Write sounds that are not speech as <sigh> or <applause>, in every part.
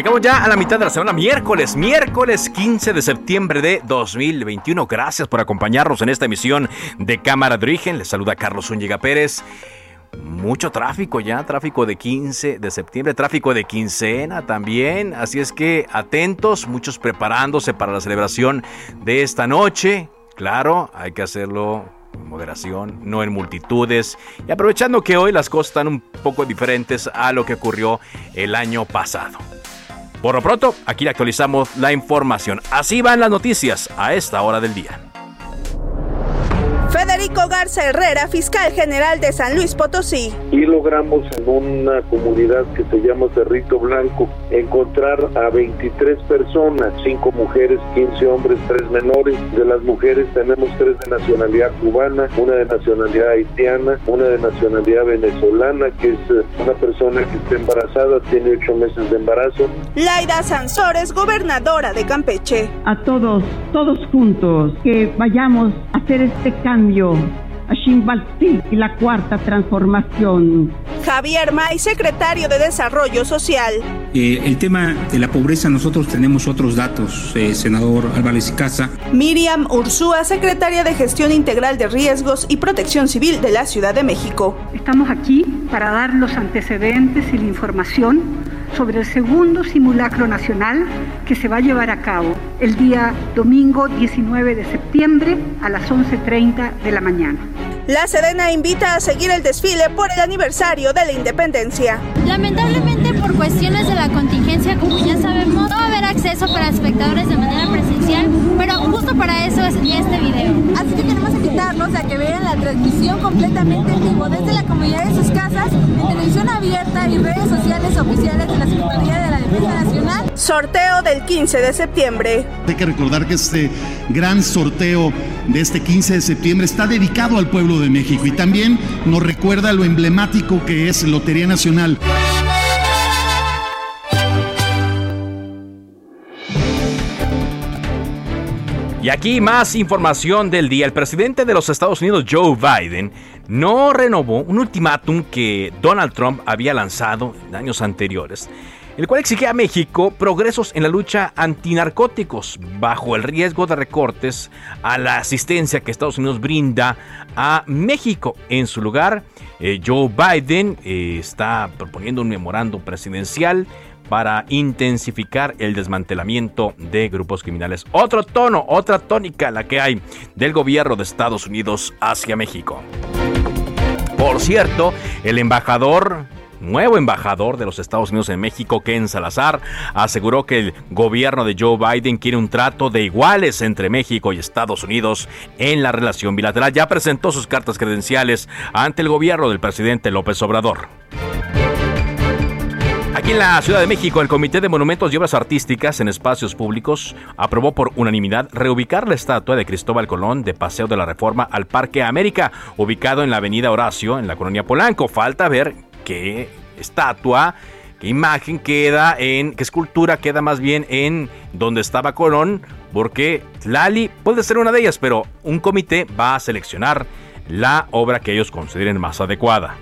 Llegamos ya a la mitad de la semana, miércoles, miércoles 15 de septiembre de 2021. Gracias por acompañarnos en esta emisión de Cámara de Origen. Les saluda Carlos Zúñiga Pérez. Mucho tráfico ya, tráfico de 15 de septiembre, tráfico de quincena también. Así es que atentos, muchos preparándose para la celebración de esta noche. Claro, hay que hacerlo con moderación, no en multitudes. Y aprovechando que hoy las cosas están un poco diferentes a lo que ocurrió el año pasado. Por lo pronto, aquí le actualizamos la información. Así van las noticias a esta hora del día. Federico Garza Herrera, fiscal general de San Luis Potosí. Y logramos en una comunidad que se llama Cerrito Blanco encontrar a 23 personas, 5 mujeres, 15 hombres, 3 menores. De las mujeres tenemos 3 de nacionalidad cubana, una de nacionalidad haitiana, una de nacionalidad venezolana, que es eh, una persona que está embarazada, tiene 8 meses de embarazo. Laida Sansores, gobernadora de Campeche. A todos, todos juntos, que vayamos a hacer este cambio a Shimbalti y la cuarta transformación. Javier May, secretario de Desarrollo Social. Eh, el tema de la pobreza, nosotros tenemos otros datos, eh, senador Álvarez y Casa. Miriam Ursúa, secretaria de Gestión Integral de Riesgos y Protección Civil de la Ciudad de México. Estamos aquí para dar los antecedentes y la información sobre el segundo simulacro nacional que se va a llevar a cabo el día domingo 19 de septiembre a las 11.30 de la mañana. La Sedena invita a seguir el desfile por el aniversario de la independencia. Lamentablemente por cuestiones de la contingencia, como ya sabemos, no va a haber acceso para espectadores de manera presencial, pero justo para eso es este video. Así que queremos invitarlos a que vean la transmisión completamente en vivo desde la comunidad de sus casas, en televisión abierta y redes sociales oficiales de la Secretaría de la Defensa Nacional. Sorteo del 15 de septiembre. Hay que recordar que este gran sorteo de este 15 de septiembre está dedicado al pueblo de México y también nos recuerda lo emblemático que es Lotería Nacional. Y aquí más información del día. El presidente de los Estados Unidos, Joe Biden, no renovó un ultimátum que Donald Trump había lanzado en años anteriores, el cual exigía a México progresos en la lucha antinarcóticos bajo el riesgo de recortes a la asistencia que Estados Unidos brinda a México. En su lugar, eh, Joe Biden eh, está proponiendo un memorando presidencial para intensificar el desmantelamiento de grupos criminales. Otro tono, otra tónica la que hay del gobierno de Estados Unidos hacia México. Por cierto, el embajador nuevo embajador de los Estados Unidos en México, Ken Salazar, aseguró que el gobierno de Joe Biden quiere un trato de iguales entre México y Estados Unidos en la relación bilateral. Ya presentó sus cartas credenciales ante el gobierno del presidente López Obrador. Aquí en la Ciudad de México, el Comité de Monumentos y Obras Artísticas en Espacios Públicos aprobó por unanimidad reubicar la estatua de Cristóbal Colón de Paseo de la Reforma al Parque América, ubicado en la Avenida Horacio, en la colonia Polanco. Falta ver qué estatua, qué imagen queda en, qué escultura queda más bien en donde estaba Colón, porque Lali puede ser una de ellas, pero un comité va a seleccionar la obra que ellos consideren más adecuada.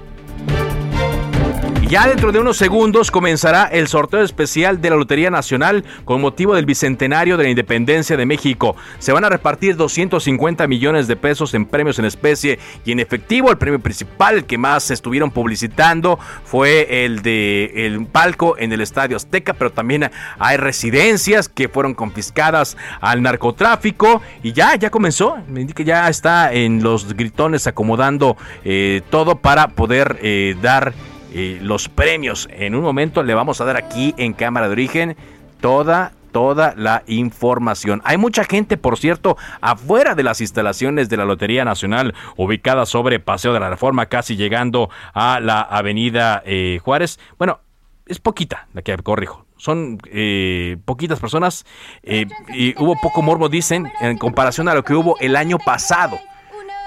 Ya dentro de unos segundos comenzará el sorteo especial de la Lotería Nacional con motivo del bicentenario de la independencia de México. Se van a repartir 250 millones de pesos en premios en especie y en efectivo. El premio principal que más estuvieron publicitando fue el de el palco en el Estadio Azteca, pero también hay residencias que fueron confiscadas al narcotráfico y ya, ya comenzó. Me indica ya está en los gritones acomodando eh, todo para poder eh, dar eh, los premios. En un momento le vamos a dar aquí en Cámara de Origen toda toda la información. Hay mucha gente, por cierto, afuera de las instalaciones de la Lotería Nacional, ubicada sobre Paseo de la Reforma, casi llegando a la Avenida eh, Juárez. Bueno, es poquita la que corrijo. Son eh, poquitas personas y hubo poco morbo, dicen, en comparación a lo que hubo el año pasado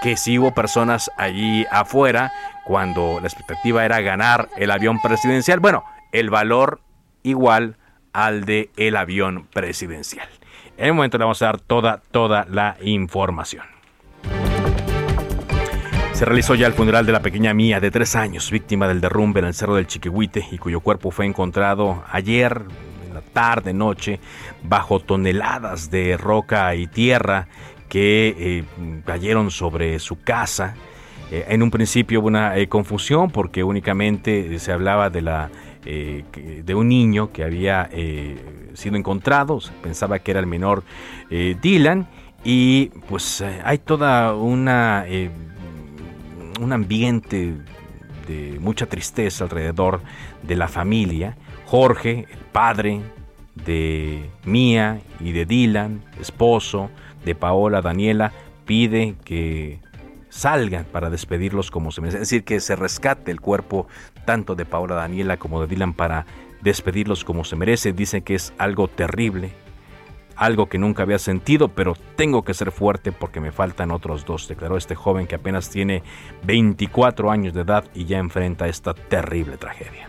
que sí hubo personas allí afuera cuando la expectativa era ganar el avión presidencial. Bueno, el valor igual al de el avión presidencial. En el momento le vamos a dar toda, toda la información. Se realizó ya el funeral de la pequeña Mía de tres años, víctima del derrumbe en el Cerro del Chiquihuite y cuyo cuerpo fue encontrado ayer, en la tarde, noche, bajo toneladas de roca y tierra que eh, cayeron sobre su casa. Eh, en un principio hubo una eh, confusión porque únicamente se hablaba de, la, de un niño que había sido encontrado, se pensaba que era el menor Dylan y pues hay toda una un ambiente de mucha tristeza alrededor de la familia. Jorge, el padre de Mía y de Dylan, esposo, de Paola Daniela pide que salgan para despedirlos como se merece, es decir, que se rescate el cuerpo tanto de Paola Daniela como de Dylan para despedirlos como se merece. Dice que es algo terrible, algo que nunca había sentido, pero tengo que ser fuerte porque me faltan otros dos, declaró este joven que apenas tiene 24 años de edad y ya enfrenta esta terrible tragedia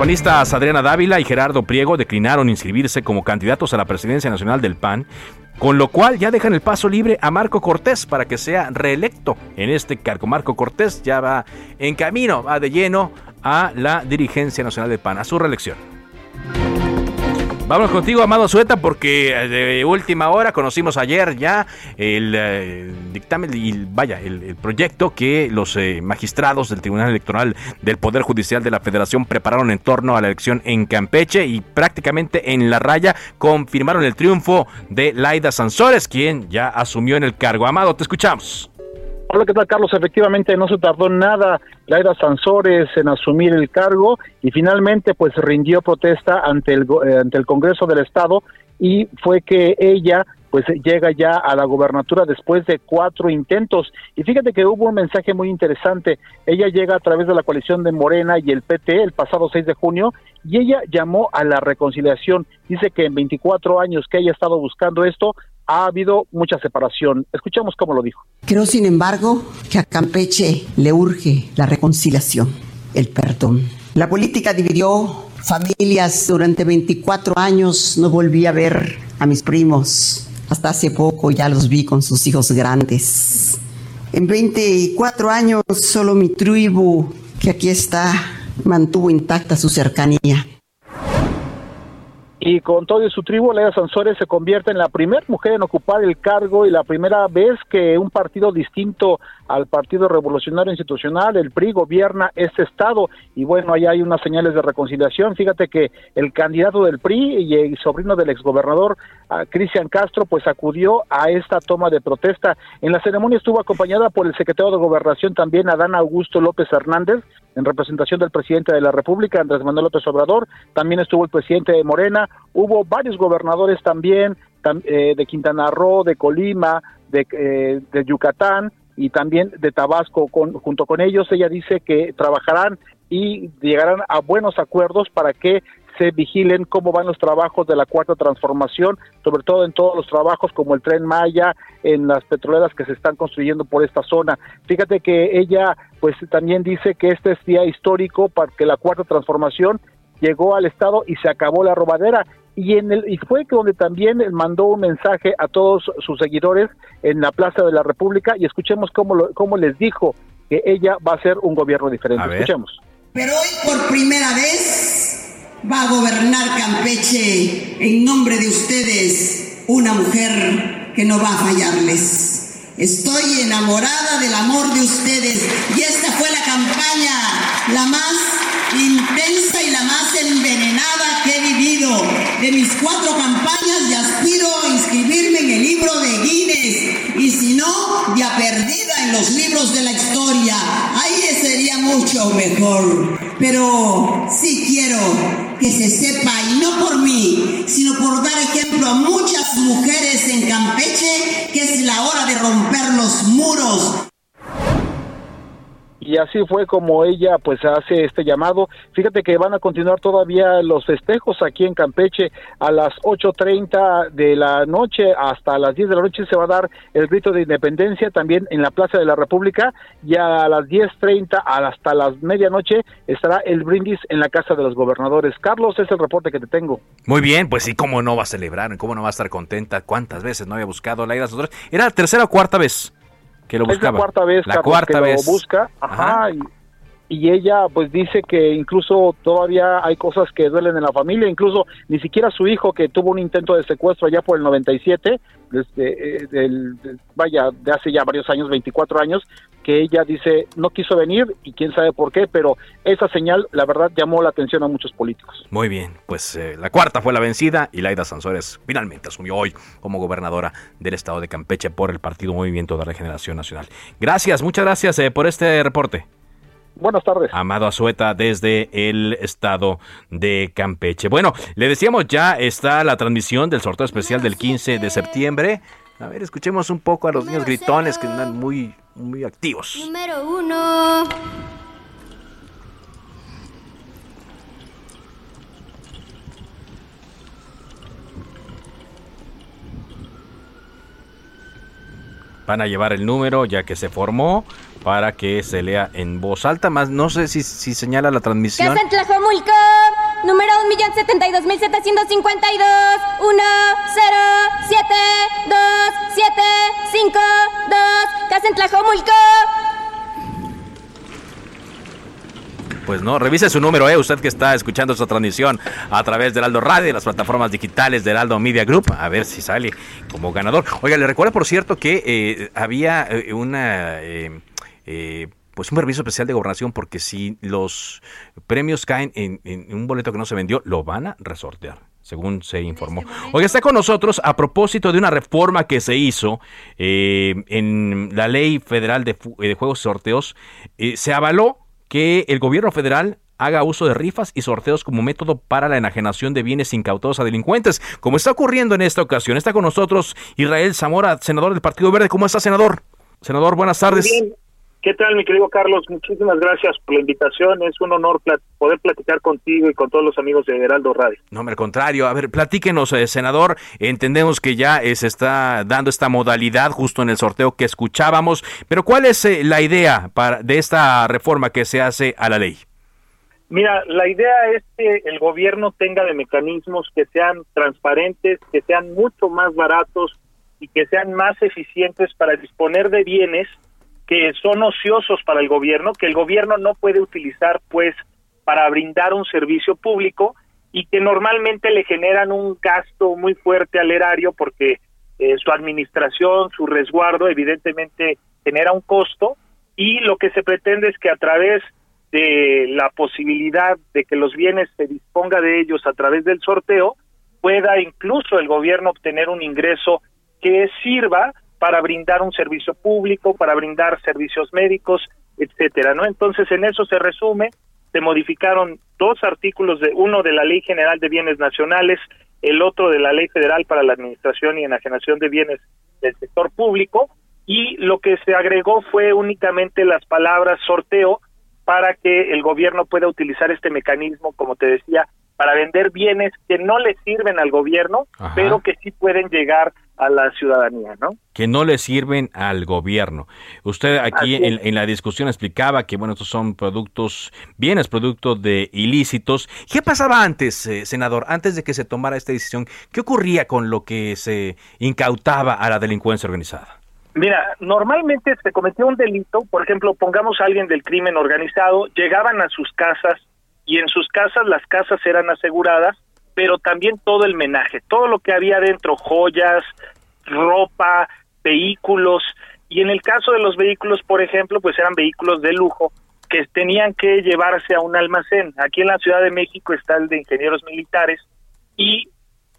panistas Adriana Dávila y Gerardo Priego declinaron inscribirse como candidatos a la presidencia nacional del PAN, con lo cual ya dejan el paso libre a Marco Cortés para que sea reelecto en este cargo. Marco Cortés ya va en camino, va de lleno a la dirigencia nacional del PAN, a su reelección. Vamos contigo, Amado Sueta, porque eh, de última hora conocimos ayer ya el eh, dictamen y vaya, el, proyecto que los eh, magistrados del Tribunal Electoral del Poder Judicial de la Federación prepararon en torno a la elección en Campeche y prácticamente en la raya confirmaron el triunfo de Laida Sansores, quien ya asumió en el cargo. Amado, te escuchamos. Hola, ¿qué tal, Carlos? Efectivamente, no se tardó nada Laida Sansores en asumir el cargo y finalmente pues rindió protesta ante el, eh, ante el Congreso del Estado y fue que ella pues llega ya a la gobernatura después de cuatro intentos. Y fíjate que hubo un mensaje muy interesante. Ella llega a través de la coalición de Morena y el PT el pasado 6 de junio y ella llamó a la reconciliación. Dice que en 24 años que ella ha estado buscando esto, ha habido mucha separación. Escuchamos cómo lo dijo. Creo, sin embargo, que a Campeche le urge la reconciliación, el perdón. La política dividió familias durante 24 años, no volví a ver a mis primos. Hasta hace poco ya los vi con sus hijos grandes. En 24 años solo mi tribu, que aquí está, mantuvo intacta su cercanía y con todo su tribu, Leia Sansores se convierte en la primera mujer en ocupar el cargo y la primera vez que un partido distinto al Partido Revolucionario Institucional, el PRI, gobierna este estado. Y bueno, ahí hay unas señales de reconciliación. Fíjate que el candidato del PRI y el sobrino del exgobernador, Cristian Castro, pues acudió a esta toma de protesta. En la ceremonia estuvo acompañada por el secretario de Gobernación también, Adán Augusto López Hernández, en representación del presidente de la República, Andrés Manuel López Obrador. También estuvo el presidente de Morena. Hubo varios gobernadores también eh, de Quintana Roo, de Colima, de, eh, de Yucatán y también de Tabasco. Con, junto con ellos, ella dice que trabajarán y llegarán a buenos acuerdos para que se vigilen cómo van los trabajos de la cuarta transformación, sobre todo en todos los trabajos como el tren Maya, en las petroleras que se están construyendo por esta zona. Fíjate que ella pues también dice que este es día histórico para que la cuarta transformación llegó al estado y se acabó la robadera y en el y fue que donde también mandó un mensaje a todos sus seguidores en la Plaza de la República y escuchemos cómo lo, cómo les dijo que ella va a hacer un gobierno diferente. Escuchemos. Pero hoy por primera vez va a gobernar Campeche en nombre de ustedes una mujer que no va a fallarles. Estoy enamorada del amor de ustedes y esta fue la campaña, la más intensa y la más envenenada que he vivido de mis cuatro campañas y aspiro a inscribirme en el libro de Guinness y si no, ya perdida en los libros de la historia. Ahí sería mucho mejor. Pero sí quiero que se sepa, y no por mí, sino por dar ejemplo a muchas mujeres en Campeche, que es la hora de romper los muros y así fue como ella pues hace este llamado. Fíjate que van a continuar todavía los festejos aquí en Campeche a las 8.30 de la noche hasta las 10 de la noche se va a dar el grito de independencia también en la Plaza de la República y a las 10.30 hasta las medianoche estará el brindis en la Casa de los Gobernadores. Carlos, es el reporte que te tengo. Muy bien, pues sí, cómo no va a celebrar, cómo no va a estar contenta, cuántas veces no había buscado la ida Era la tercera o cuarta vez que lo buscaba. Es la cuarta vez, la cuarta que vez. lo busca. Ajá. Y, y, ella pues dice que incluso todavía hay cosas que duelen en la familia, incluso ni siquiera su hijo que tuvo un intento de secuestro allá por el 97, desde, eh, vaya, de hace ya varios años, 24 años, que ella dice no quiso venir y quién sabe por qué, pero esa señal la verdad llamó la atención a muchos políticos. Muy bien, pues eh, la cuarta fue la vencida y Laida Sansores finalmente asumió hoy como gobernadora del estado de Campeche por el Partido Movimiento de Regeneración Nacional. Gracias, muchas gracias eh, por este reporte. Buenas tardes. Amado Azueta desde el estado de Campeche. Bueno, le decíamos ya está la transmisión del sorteo especial del 15 de septiembre. A ver, escuchemos un poco a los niños gritones que andan muy, muy activos. Número uno. Van a llevar el número ya que se formó para que se lea en voz alta. Más no sé si, si señala la transmisión. Casa en Tlajomulco, número 1.072.752, 1, 0, 7, 2, 7, 5, 2, Casa en Tlajomulco. Pues no, revise su número, eh, usted que está escuchando esta transmisión a través del Aldo Radio y las plataformas digitales del Aldo Media Group, a ver si sale como ganador. Oiga, le recuerdo por cierto que eh, había eh, una... Eh, eh, pues un permiso especial de gobernación porque si los premios caen en, en, un boleto que no se vendió, lo van a resortear, según se informó. Oiga, está con nosotros a propósito de una reforma que se hizo eh, en la ley federal de, de juegos y sorteos. Eh, se avaló que el gobierno federal haga uso de rifas y sorteos como método para la enajenación de bienes incautados a delincuentes, como está ocurriendo en esta ocasión. Está con nosotros Israel Zamora, senador del Partido Verde. ¿Cómo está, senador? Senador, buenas tardes. Bien. ¿Qué tal, mi querido Carlos? Muchísimas gracias por la invitación. Es un honor poder platicar contigo y con todos los amigos de Heraldo Radio. No, al contrario. A ver, platíquenos, eh, senador. Entendemos que ya eh, se está dando esta modalidad justo en el sorteo que escuchábamos, pero ¿cuál es eh, la idea para, de esta reforma que se hace a la ley? Mira, la idea es que el gobierno tenga de mecanismos que sean transparentes, que sean mucho más baratos y que sean más eficientes para disponer de bienes que son ociosos para el gobierno, que el gobierno no puede utilizar pues para brindar un servicio público y que normalmente le generan un gasto muy fuerte al erario porque eh, su administración, su resguardo evidentemente genera un costo y lo que se pretende es que a través de la posibilidad de que los bienes se disponga de ellos a través del sorteo, pueda incluso el gobierno obtener un ingreso que sirva para brindar un servicio público, para brindar servicios médicos, etcétera, ¿no? Entonces, en eso se resume, se modificaron dos artículos de uno de la Ley General de Bienes Nacionales, el otro de la Ley Federal para la Administración y Enajenación de Bienes del Sector Público, y lo que se agregó fue únicamente las palabras sorteo para que el gobierno pueda utilizar este mecanismo, como te decía, para vender bienes que no le sirven al gobierno, Ajá. pero que sí pueden llegar a la ciudadanía, ¿no? Que no le sirven al gobierno. Usted aquí en, en, la discusión explicaba que, bueno, estos son productos, bienes productos de ilícitos. ¿Qué pasaba antes, eh, senador, antes de que se tomara esta decisión? ¿Qué ocurría con lo que se incautaba a la delincuencia organizada? Mira, normalmente se cometió un delito, por ejemplo, pongamos a alguien del crimen organizado, llegaban a sus casas y en sus casas las casas eran aseguradas, pero también todo el menaje, todo lo que había dentro, joyas, ropa, vehículos, y en el caso de los vehículos, por ejemplo, pues eran vehículos de lujo que tenían que llevarse a un almacén. Aquí en la Ciudad de México está el de ingenieros militares y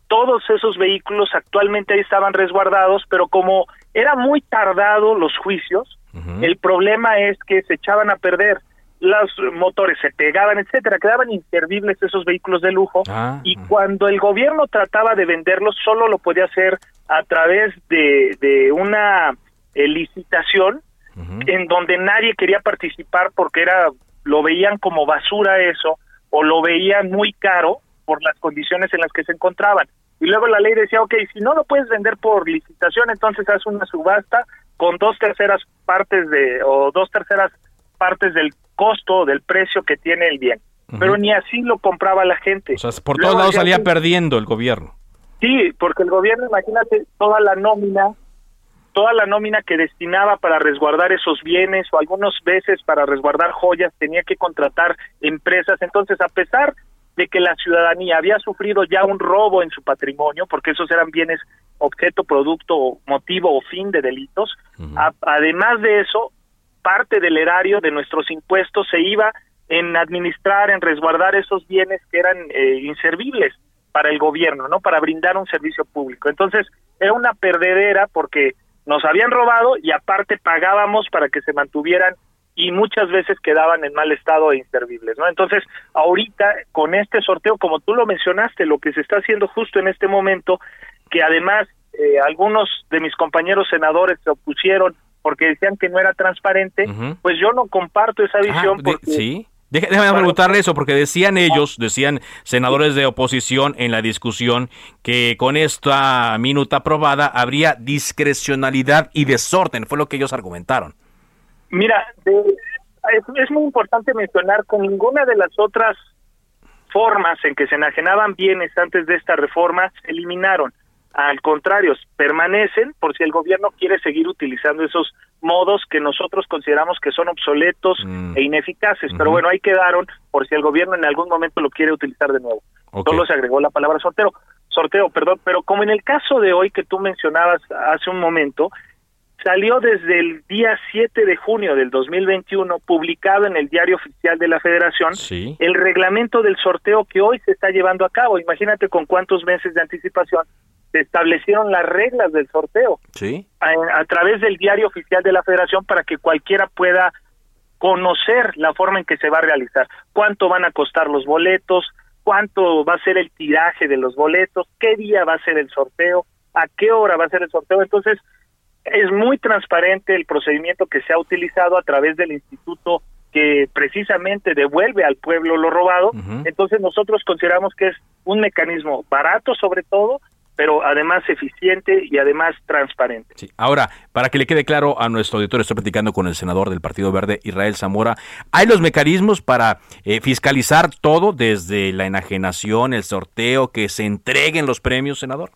todos esos vehículos actualmente ahí estaban resguardados, pero como era muy tardado los juicios, el problema es que se echaban a perder los motores se pegaban, etcétera, quedaban inservibles esos vehículos de lujo Ah, y cuando el gobierno trataba de venderlos solo lo podía hacer a través de, de una eh, licitación en donde nadie quería participar porque era lo veían como basura eso o lo veían muy caro por las condiciones en las que se encontraban. Y luego la ley decía, ok, si no lo puedes vender por licitación, entonces haz una subasta con dos terceras partes de, o dos terceras partes del costo, del precio que tiene el bien. Pero ni así lo compraba la gente. O sea, por Luego todos lados salía perdiendo el gobierno. Sí, porque el gobierno, imagínate, toda la nómina, toda la nómina que destinaba para resguardar esos bienes o algunas veces para resguardar joyas, tenía que contratar empresas. Entonces, a pesar de que la ciudadanía había sufrido ya un robo en su patrimonio, porque esos eran bienes objeto, producto, motivo o fin de delitos, a- además de eso, parte del erario de nuestros impuestos se iba en administrar, en resguardar esos bienes que eran eh, inservibles para el gobierno, ¿no? Para brindar un servicio público. Entonces, era una perdedera porque nos habían robado y aparte pagábamos para que se mantuvieran y muchas veces quedaban en mal estado e inservibles, ¿no? Entonces, ahorita con este sorteo, como tú lo mencionaste, lo que se está haciendo justo en este momento, que además eh, algunos de mis compañeros senadores se opusieron porque decían que no era transparente, pues yo no comparto esa visión Ah, de- porque sí. Déjame preguntarle eso, porque decían ellos, decían senadores de oposición en la discusión, que con esta minuta aprobada habría discrecionalidad y desorden, fue lo que ellos argumentaron. Mira, es muy importante mencionar que ninguna de las otras formas en que se enajenaban bienes antes de esta reforma se eliminaron. Al contrario, permanecen por si el gobierno quiere seguir utilizando esos modos que nosotros consideramos que son obsoletos e ineficaces. Pero bueno, ahí quedaron por si el gobierno en algún momento lo quiere utilizar de nuevo. Solo se agregó la palabra sorteo, sorteo, perdón, pero como en el caso de hoy que tú mencionabas hace un momento, salió desde el día 7 de junio del 2021, publicado en el Diario Oficial de la Federación, Sí. el reglamento del sorteo que hoy se está llevando a cabo. Imagínate con cuántos meses de anticipación se establecieron las reglas del sorteo Sí. a, a través del Diario Oficial de la Federación para que cualquiera pueda conocer la forma en que se va a realizar, cuánto van a costar los boletos, cuánto va a ser el tiraje de los boletos, qué día va a ser el sorteo, a qué hora va a ser el sorteo. Entonces, es muy transparente el procedimiento que se ha utilizado a través del instituto que precisamente devuelve al pueblo lo robado. Entonces nosotros consideramos que es un mecanismo barato sobre todo, pero además eficiente y además transparente. Sí. Ahora, para que le quede claro a nuestro auditor, estoy platicando con el senador del Partido Verde, Israel Zamora. ¿Hay los mecanismos para eh, fiscalizar todo, desde la enajenación, el sorteo, que se entreguen los premios, senador?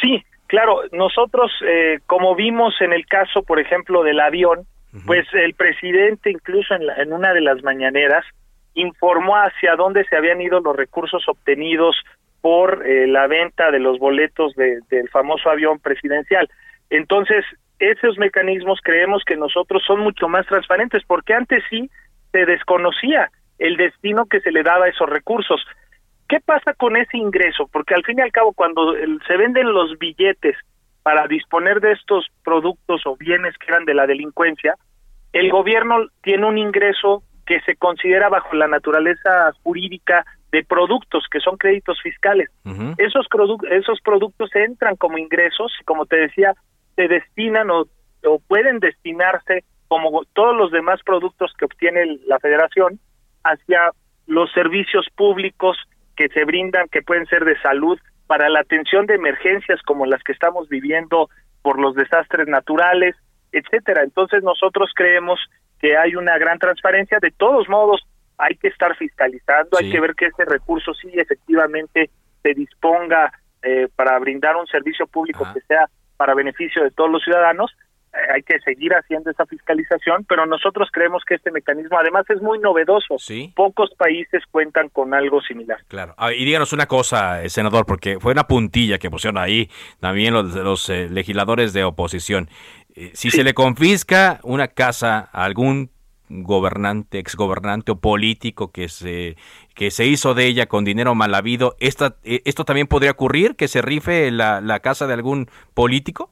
Sí, claro, nosotros, eh, como vimos en el caso, por ejemplo, del avión, pues el presidente, incluso en, la- en una de las mañaneras, informó hacia dónde se habían ido los recursos obtenidos por eh, la venta de los boletos de- del famoso avión presidencial. Entonces, esos mecanismos creemos que nosotros son mucho más transparentes, porque antes sí se desconocía el destino que se le daba a esos recursos. ¿Qué pasa con ese ingreso? Porque al fin y al cabo, cuando se venden los billetes para disponer de estos productos o bienes que eran de la delincuencia, el gobierno tiene un ingreso que se considera bajo la naturaleza jurídica de productos, que son créditos fiscales. Esos, produ- esos productos entran como ingresos y, como te decía, se destinan o, o pueden destinarse, como todos los demás productos que obtiene la federación, hacia los servicios públicos que se brindan, que pueden ser de salud, para la atención de emergencias como las que estamos viviendo por los desastres naturales, etcétera. Entonces nosotros creemos que hay una gran transparencia. De todos modos, hay que estar fiscalizando, hay que ver que ese recurso sí efectivamente se disponga eh, para brindar un servicio público que sea para beneficio de todos los ciudadanos, eh, hay que seguir haciendo esa fiscalización, pero nosotros creemos que este mecanismo además es muy novedoso. Sí. Pocos países cuentan con algo similar. Claro. Ah, y díganos una cosa, eh, senador, porque fue una puntilla que pusieron ahí también los, los eh, legisladores de oposición. si se le confisca una casa a algún gobernante, exgobernante o político que se, que se hizo de ella con dinero mal habido, ¿esta, ¿esto también podría ocurrir, que se rife la, la casa de algún político?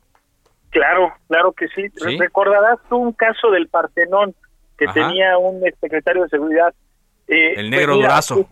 Claro, claro que sí. Recordarás tú un caso del Partenón que tenía un secretario de seguridad. Eh, el negro durazo.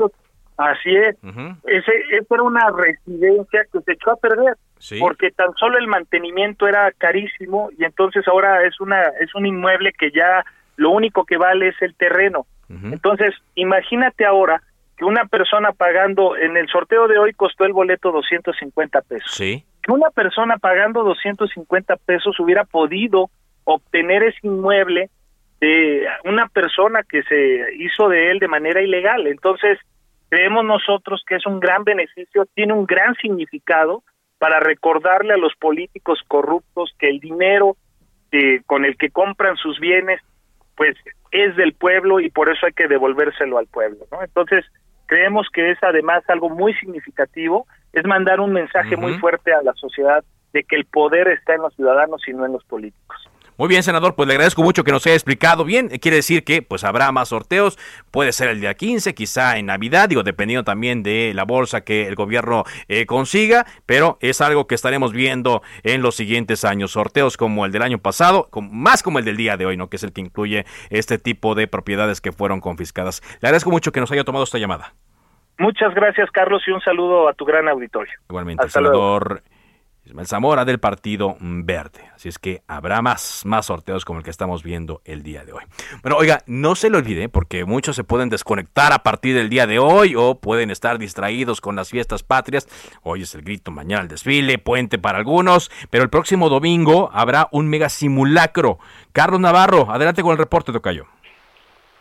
así es. Ese, esa era una residencia que se echó a perder. Porque tan solo el mantenimiento era carísimo y entonces ahora es una es un inmueble que ya lo único que vale es el terreno. Entonces, imagínate ahora que una persona pagando en el sorteo de hoy costó el boleto 250 pesos. Sí una persona pagando 250 pesos hubiera podido obtener ese inmueble de una persona que se hizo de él de manera ilegal. Entonces, creemos nosotros que es un gran beneficio, tiene un gran significado para recordarle a los políticos corruptos que el dinero eh, con el que compran sus bienes, pues es del pueblo y por eso hay que devolvérselo al pueblo, ¿no? Entonces, creemos que es además algo muy significativo es mandar un mensaje muy fuerte a la sociedad de que el poder está en los ciudadanos y no en los políticos. Muy bien, senador, pues le agradezco mucho que nos haya explicado bien. Quiere decir que pues habrá más sorteos, puede ser el día 15, quizá en Navidad, digo, dependiendo también de la bolsa que el gobierno eh, consiga, pero es algo que estaremos viendo en los siguientes años. Sorteos como el del año pasado, más como el del día de hoy, ¿no? Que es el que incluye este tipo de propiedades que fueron confiscadas. Le agradezco mucho que nos haya tomado esta llamada. Muchas gracias, Carlos, y un saludo a tu gran auditorio. Igualmente, senador Ismael Zamora del Partido Verde. Así es que habrá más, más sorteos como el que estamos viendo el día de hoy. Bueno, oiga, no se lo olvide, porque muchos se pueden desconectar a partir del día de hoy o pueden estar distraídos con las fiestas patrias. Hoy es el grito, mañana el desfile, puente para algunos, pero el próximo domingo habrá un mega simulacro. Carlos Navarro, adelante con el reporte, Tocayo.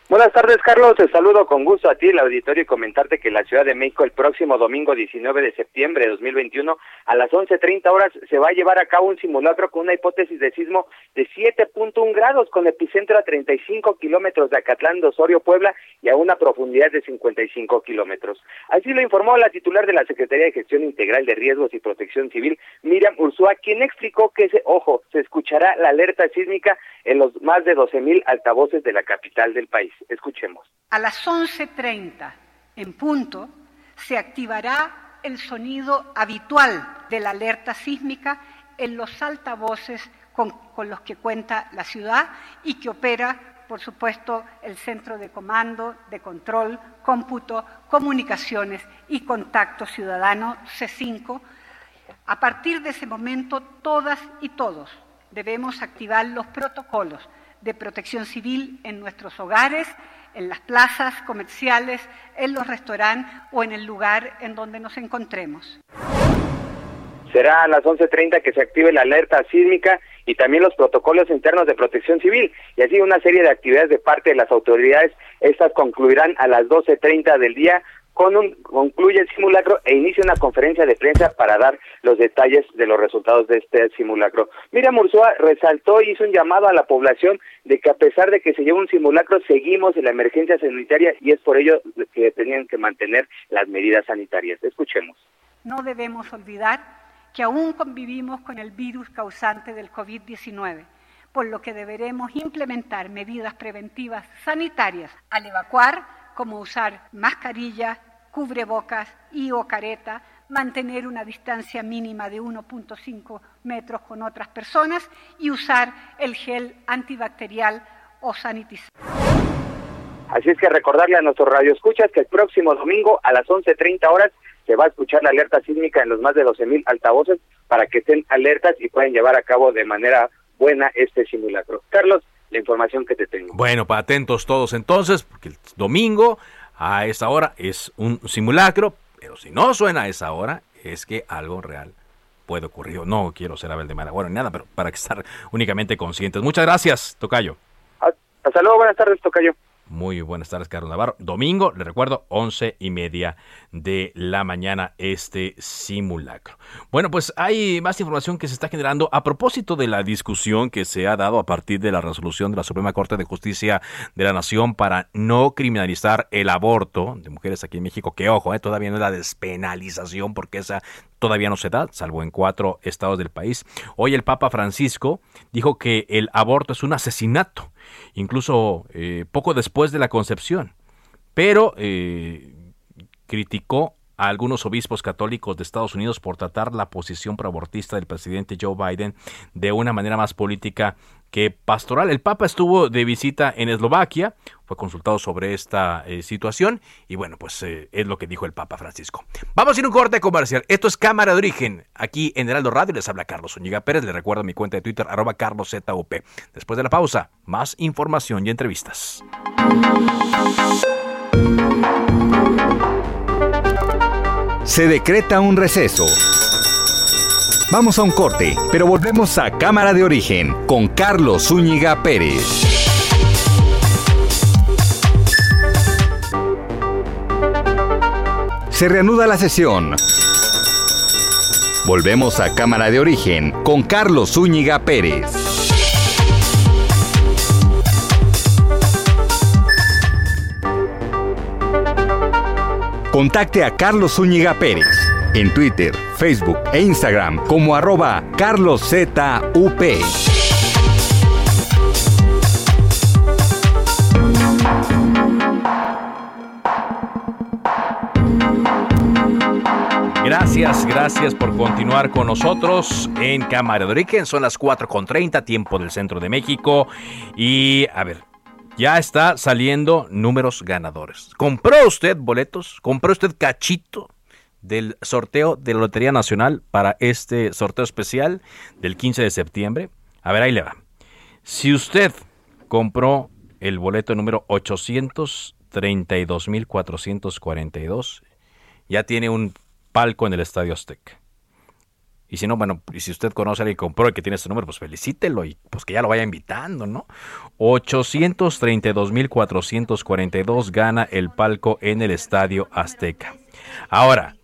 Buenas tardes, Carlos. Te saludo con gusto a ti, el auditorio, y comentarte que la Ciudad de México el próximo domingo 19 de septiembre de 2021 a las 11.30 horas se va a llevar a cabo un simulacro con una hipótesis de sismo de 7.1 grados con epicentro a 35 kilómetros de Acatlán de Osorio, Puebla y a una profundidad de 55 kilómetros. Así lo informó la titular de la Secretaría de Gestión Integral de Riesgos y Protección Civil, Miriam Ursúa, quien explicó que, se, ojo, se escuchará la alerta sísmica en los más de 12.000 altavoces de la capital del país. Escuchemos. A las 11.30 en punto se activará el sonido habitual de la alerta sísmica en los altavoces con, con, los que cuenta la ciudad y que opera, por supuesto, el Centro de Comando, de Control, Cómputo, Comunicaciones y Contacto Ciudadano C5. A partir de ese momento, todas y todos debemos activar los protocolos de protección civil en nuestros hogares, en las plazas comerciales, en los restaurantes o en el lugar en donde nos encontremos. Será a las 11.30 que se active la alerta sísmica y también los protocolos internos de protección civil y así una serie de actividades de parte de las autoridades. Estas concluirán a las 12.30 del día con un, concluye el simulacro e inicia una conferencia de prensa para dar los detalles de los resultados de este simulacro. Mira, Mursúa resaltó y hizo un llamado a la población de que a pesar de que se lleva un simulacro, seguimos en la emergencia sanitaria y es por ello que tenían que mantener las medidas sanitarias. Escuchemos. No debemos olvidar que aún convivimos con el virus causante del COVID-19 por lo que deberemos implementar medidas preventivas sanitarias al evacuar, como usar mascarilla, cubrebocas y o careta, mantener una distancia mínima de 1.5 metros con otras personas y usar el gel antibacterial o sanitizante. Así es que recordarle a nuestros radioescuchas que el próximo domingo a las 11.30 horas se va a escuchar la alerta sísmica en los más de 12.000 altavoces para que estén alertas y puedan llevar a cabo de manera buena este simulacro. Carlos, la información que te tengo. Bueno, para atentos todos entonces, porque el domingo a esa hora es un simulacro, pero si no suena a esa hora, es que algo real puede ocurrir. No quiero ser Abel de Mara, bueno, nada, pero para <laughs> estar únicamente conscientes. Muchas gracias, Tocayo. Hasta luego, buenas tardes, Tocayo. Muy buenas tardes, Carlos Navarro. Domingo, le recuerdo, once y media de la mañana este simulacro. Bueno, pues hay más información que se está generando a propósito de la discusión que se ha dado a partir de la resolución de la Suprema Corte de Justicia de la Nación para no criminalizar el aborto de mujeres aquí en México, que ojo, eh, todavía no es la despenalización porque esa todavía no se da, salvo en cuatro estados del país. Hoy el Papa Francisco dijo que el aborto es un asesinato incluso eh, poco después de la concepción, pero eh, criticó a algunos obispos católicos de Estados Unidos por tratar la posición proabortista del presidente Joe Biden de una manera más política que pastoral. El Papa estuvo de visita en Eslovaquia, fue consultado sobre esta eh, situación y bueno, pues eh, es lo que dijo el Papa Francisco. Vamos a ir a un corte comercial. Esto es Cámara de Origen. Aquí en Heraldo Radio les habla Carlos Zúñiga Pérez. Les recuerdo mi cuenta de Twitter, arroba carloszup. Después de la pausa, más información y entrevistas. Se decreta un receso. Vamos a un corte, pero volvemos a Cámara de Origen con Carlos Zúñiga Pérez. Se reanuda la sesión. Volvemos a Cámara de Origen con Carlos Zúñiga Pérez. Contacte a Carlos Zúñiga Pérez en Twitter, Facebook e Instagram como arroba carloszup. Gracias, gracias por continuar con nosotros en Cámara de Origen. Son las 4.30, tiempo del centro de México. Y a ver, ya está saliendo números ganadores. ¿Compró usted boletos? ¿Compró usted cachito del sorteo de la Lotería Nacional para este sorteo especial del 15 de septiembre? A ver, ahí le va. Si usted compró el boleto número 832.442, ya tiene un palco en el Estadio Azteca. Y si no, bueno, y si usted conoce a alguien que compró y que tiene este número, pues felicítelo y pues que ya lo vaya invitando, ¿no? 832.442 gana el palco en el Estadio Azteca. Ahora,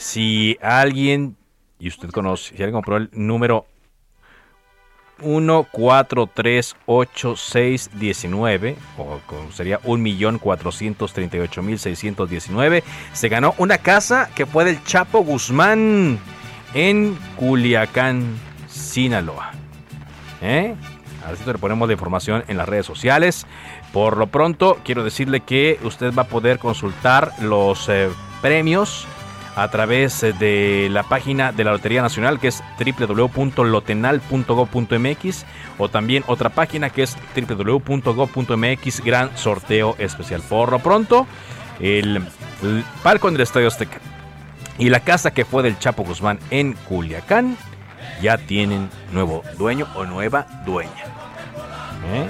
si alguien, y usted conoce, si alguien compró el número 1438619 o sería 1.438.619 se ganó una casa que fue del Chapo Guzmán en Culiacán, Sinaloa. ¿Eh? A ver si le ponemos la información en las redes sociales. Por lo pronto, quiero decirle que usted va a poder consultar los eh, premios a través de la página de la Lotería Nacional que es www.lotenal.gov.mx o también otra página que es www.gov.mx Gran Sorteo Especial. Por lo pronto, el, el palco en el Estadio Azteca y la casa que fue del Chapo Guzmán en Culiacán ya tienen nuevo dueño o nueva dueña. ¿Eh?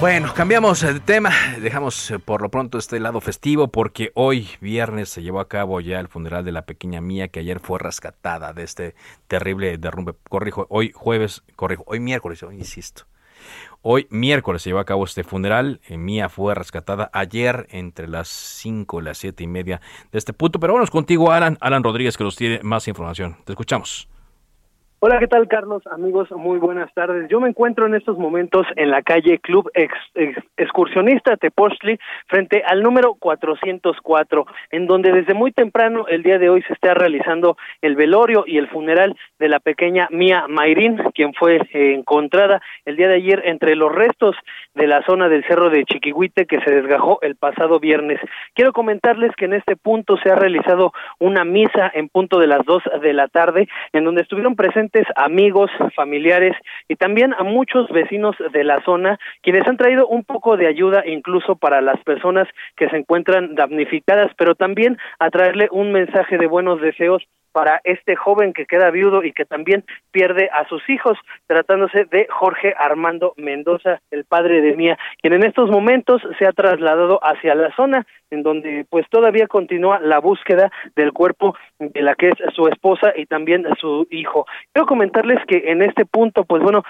Bueno, cambiamos de tema. Dejamos eh, por lo pronto este lado festivo porque hoy viernes se llevó a cabo ya el funeral de la pequeña Mía que ayer fue rescatada de este terrible derrumbe. Corrijo, hoy jueves, corrijo, hoy miércoles, insisto. Hoy miércoles se llevó a cabo este funeral. Eh, Mía fue rescatada ayer entre las 5 y las 7 y media de este punto. Pero vamos contigo, Alan, Alan Rodríguez, que nos tiene más información. Te escuchamos. Hola, ¿qué tal Carlos? Amigos, muy buenas tardes. Yo me encuentro en estos momentos en la calle Club Ex, Ex, Excursionista Tepostli, frente al número 404, en donde desde muy temprano el día de hoy se está realizando el velorio y el funeral de la pequeña Mía Mayrín, quien fue eh, encontrada el día de ayer entre los restos de la zona del cerro de Chiquihuite que se desgajó el pasado viernes. Quiero comentarles que en este punto se ha realizado una misa en punto de las dos de la tarde, en donde estuvieron presentes amigos, familiares y también a muchos vecinos de la zona quienes han traído un poco de ayuda incluso para las personas que se encuentran damnificadas, pero también a traerle un mensaje de buenos deseos para este joven que queda viudo y que también pierde a sus hijos, tratándose de Jorge Armando Mendoza, el padre de Mía, quien en estos momentos se ha trasladado hacia la zona en donde pues todavía continúa la búsqueda del cuerpo de la que es su esposa y también su hijo. Quiero comentarles que en este punto, pues bueno,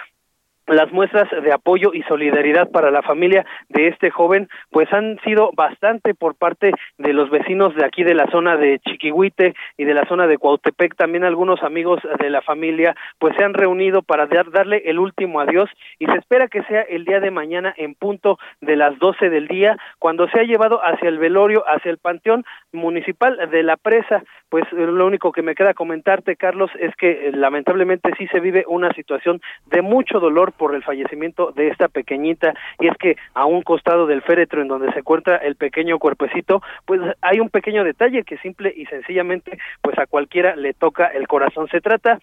las muestras de apoyo y solidaridad para la familia de este joven pues han sido bastante por parte de los vecinos de aquí de la zona de Chiquihuite y de la zona de Cuautepec. También algunos amigos de la familia pues se han reunido para darle el último adiós y se espera que sea el día de mañana en punto de las doce del día cuando se ha llevado hacia el velorio hacia el panteón municipal de la presa pues lo único que me queda comentarte Carlos es que lamentablemente sí se vive una situación de mucho dolor por el fallecimiento de esta pequeñita y es que a un costado del féretro en donde se encuentra el pequeño cuerpecito, pues hay un pequeño detalle que simple y sencillamente pues a cualquiera le toca el corazón. Se trata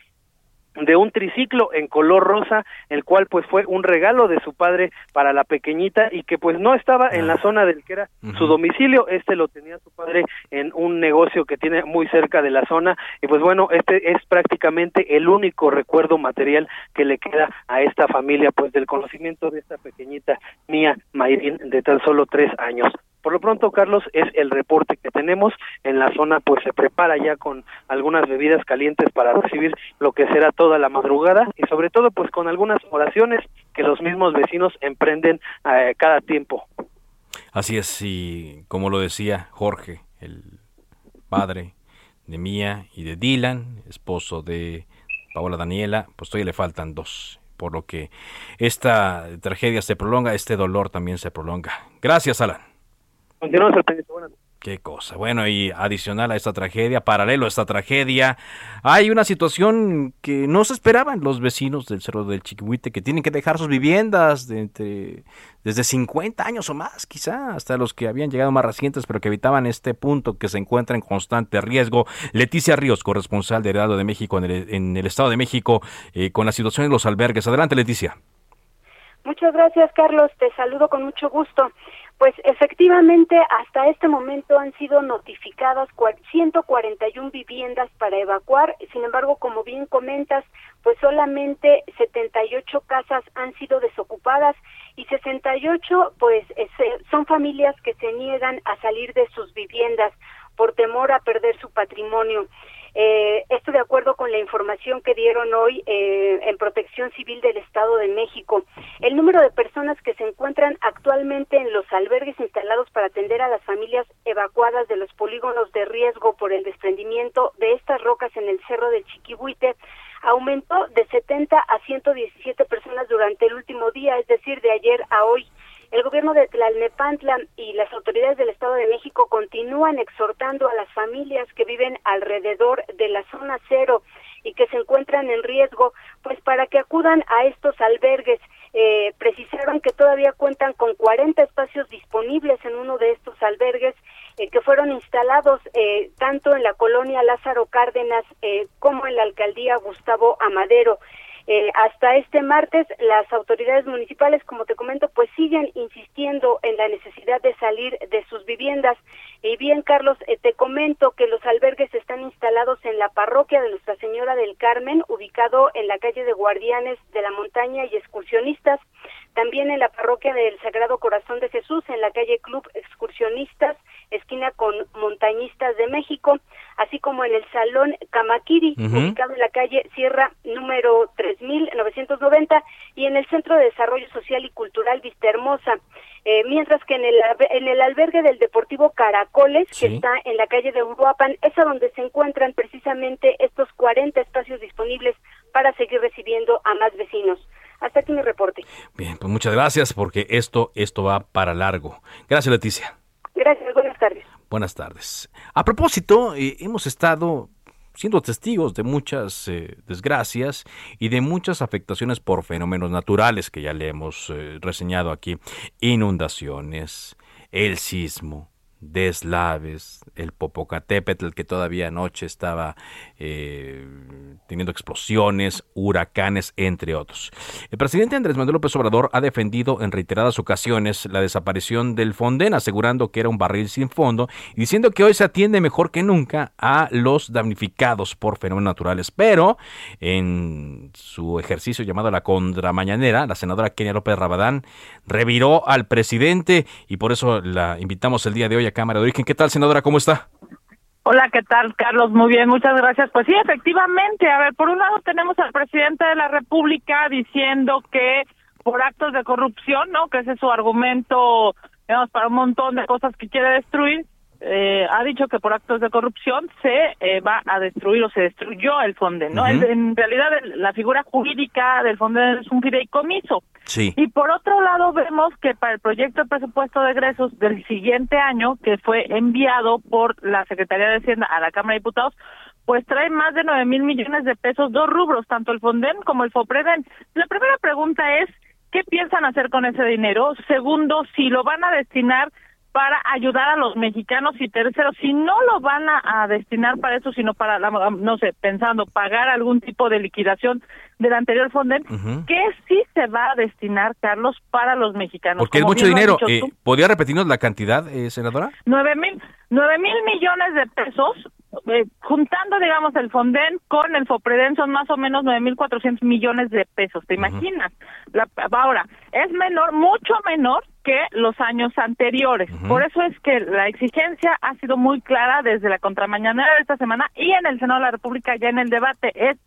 de un triciclo en color rosa, el cual pues fue un regalo de su padre para la pequeñita y que pues no estaba en la ah. zona del que era su domicilio, este lo tenía su padre en un negocio que tiene muy cerca de la zona y pues bueno, este es prácticamente el único recuerdo material que le queda a esta familia pues del conocimiento de esta pequeñita Mía Mayrin de tan solo tres años. Por lo pronto, Carlos, es el reporte que tenemos. En la zona, pues se prepara ya con algunas bebidas calientes para recibir lo que será toda la madrugada y sobre todo, pues con algunas oraciones que los mismos vecinos emprenden eh, cada tiempo. Así es, y como lo decía Jorge, el padre de Mía y de Dylan, esposo de Paola Daniela, pues todavía le faltan dos por lo que esta tragedia se prolonga, este dolor también se prolonga. Gracias, Alan. Continuamos al Qué cosa. Bueno, y adicional a esta tragedia, paralelo a esta tragedia, hay una situación que no se esperaban los vecinos del Cerro del Chiquihuite, que tienen que dejar sus viviendas de desde 50 años o más, quizá, hasta los que habían llegado más recientes, pero que evitaban este punto que se encuentra en constante riesgo. Leticia Ríos, corresponsal de Heraldo de México en el, Estado de México, eh, con la situación en los albergues. Adelante, Leticia. Muchas gracias, Carlos. Te saludo con mucho gusto. Pues efectivamente, hasta este momento han sido notificadas 141 viviendas para evacuar. Sin embargo, como bien comentas, pues solamente 78 casas han sido desocupadas y 68 pues son familias que se niegan a salir de sus viviendas por temor a perder su patrimonio. Eh, esto de acuerdo con la información que dieron hoy eh, en Protección Civil del Estado de México. El número de personas que se encuentran actualmente en los albergues instalados para atender a las familias evacuadas de los polígonos de riesgo por el desprendimiento de estas rocas en el Cerro del Chiquihuite aumentó de 70 a 117 personas durante el último día, es decir, de ayer a hoy. El gobierno de Tlalnepantla y las autoridades del Estado de México continúan exhortando a las familias que viven alrededor de la zona cero y que se encuentran en riesgo, pues para que acudan a estos albergues. Eh, precisaron que todavía cuentan con 40 espacios disponibles en uno de estos albergues eh, que fueron instalados eh, tanto en la colonia Lázaro Cárdenas eh, como en la alcaldía Gustavo Amadero. Eh, hasta este martes, las autoridades municipales, como te comento, pues siguen insistiendo en la necesidad de salir de sus viviendas. Y bien, Carlos, eh, te comento que los albergues están instalados en la parroquia de Nuestra Señora del Carmen, ubicado en la calle de Guardianes de la Montaña y Excursionistas, también en la parroquia del Sagrado Corazón de Jesús, en la calle Club Excursionistas, esquina con Montañistas de México, así como en el Salón Camaquiri, ubicado en la calle Sierra número 3990 y en el Centro de Desarrollo Social y Cultural Vista Hermosa. Eh, mientras que en el, en el albergue del Deportivo Caracoles, que está en la calle de Uruapan, es a donde se encuentran precisamente estos 40 espacios disponibles para seguir recibiendo a más vecinos. Hasta aquí mi reporte. Bien, pues muchas gracias porque esto, esto va para largo. Gracias, Leticia. Gracias, buenas tardes. Buenas tardes. A propósito, eh, hemos estado siendo testigos de muchas eh, desgracias y de muchas afectaciones por fenómenos naturales que ya le hemos eh, reseñado aquí. Inundaciones, el sismo deslaves, el Popocatépetl que todavía anoche estaba eh, teniendo explosiones, huracanes, entre otros. El presidente Andrés Manuel López Obrador ha defendido en reiteradas ocasiones la desaparición del Fonden, asegurando que era un barril sin fondo y diciendo que hoy se atiende mejor que nunca a los damnificados por fenómenos naturales. Pero en su ejercicio llamado la contramañanera, la senadora Kenia López Rabadán reviró al presidente y por eso la invitamos el día de hoy a Cámara de Origen. ¿Qué tal, senadora? ¿Cómo está? Hola, ¿qué tal, Carlos? Muy bien, muchas gracias. Pues sí, efectivamente, a ver, por un lado tenemos al presidente de la República diciendo que por actos de corrupción, ¿no? Que ese es su argumento, digamos, para un montón de cosas que quiere destruir, eh, ha dicho que por actos de corrupción se eh, va a destruir o se destruyó el Fonden, ¿no? en realidad la figura jurídica del Fonden es un fideicomiso. Sí. Y por otro lado vemos que para el proyecto de presupuesto de egresos del siguiente año, que fue enviado por la Secretaría de Hacienda a la Cámara de Diputados, pues trae más de nueve mil millones de pesos, dos rubros, tanto el Fonden como el FOPREDEN. La primera pregunta es, ¿qué piensan hacer con ese dinero? Segundo, si lo van a destinar para ayudar a los mexicanos y tercero, si no lo van a, destinar para eso, sino para, no sé, pensando pagar algún tipo de liquidación del anterior Fonden, ¿qué sí se va a destinar, Carlos, para los mexicanos? Porque es mucho dinero. Eh, ¿Podría repetirnos la cantidad, eh, senadora? Nueve mil, nueve mil millones de pesos eh, juntando, digamos, el Fonden con el Fopreden son más o menos 9.400 millones de pesos, ¿te imaginas? La, ahora, es menor, mucho menor que los años anteriores. Por eso es que la exigencia ha sido muy clara desde la contramañanera de esta semana y en el Senado de la República ya en el debate es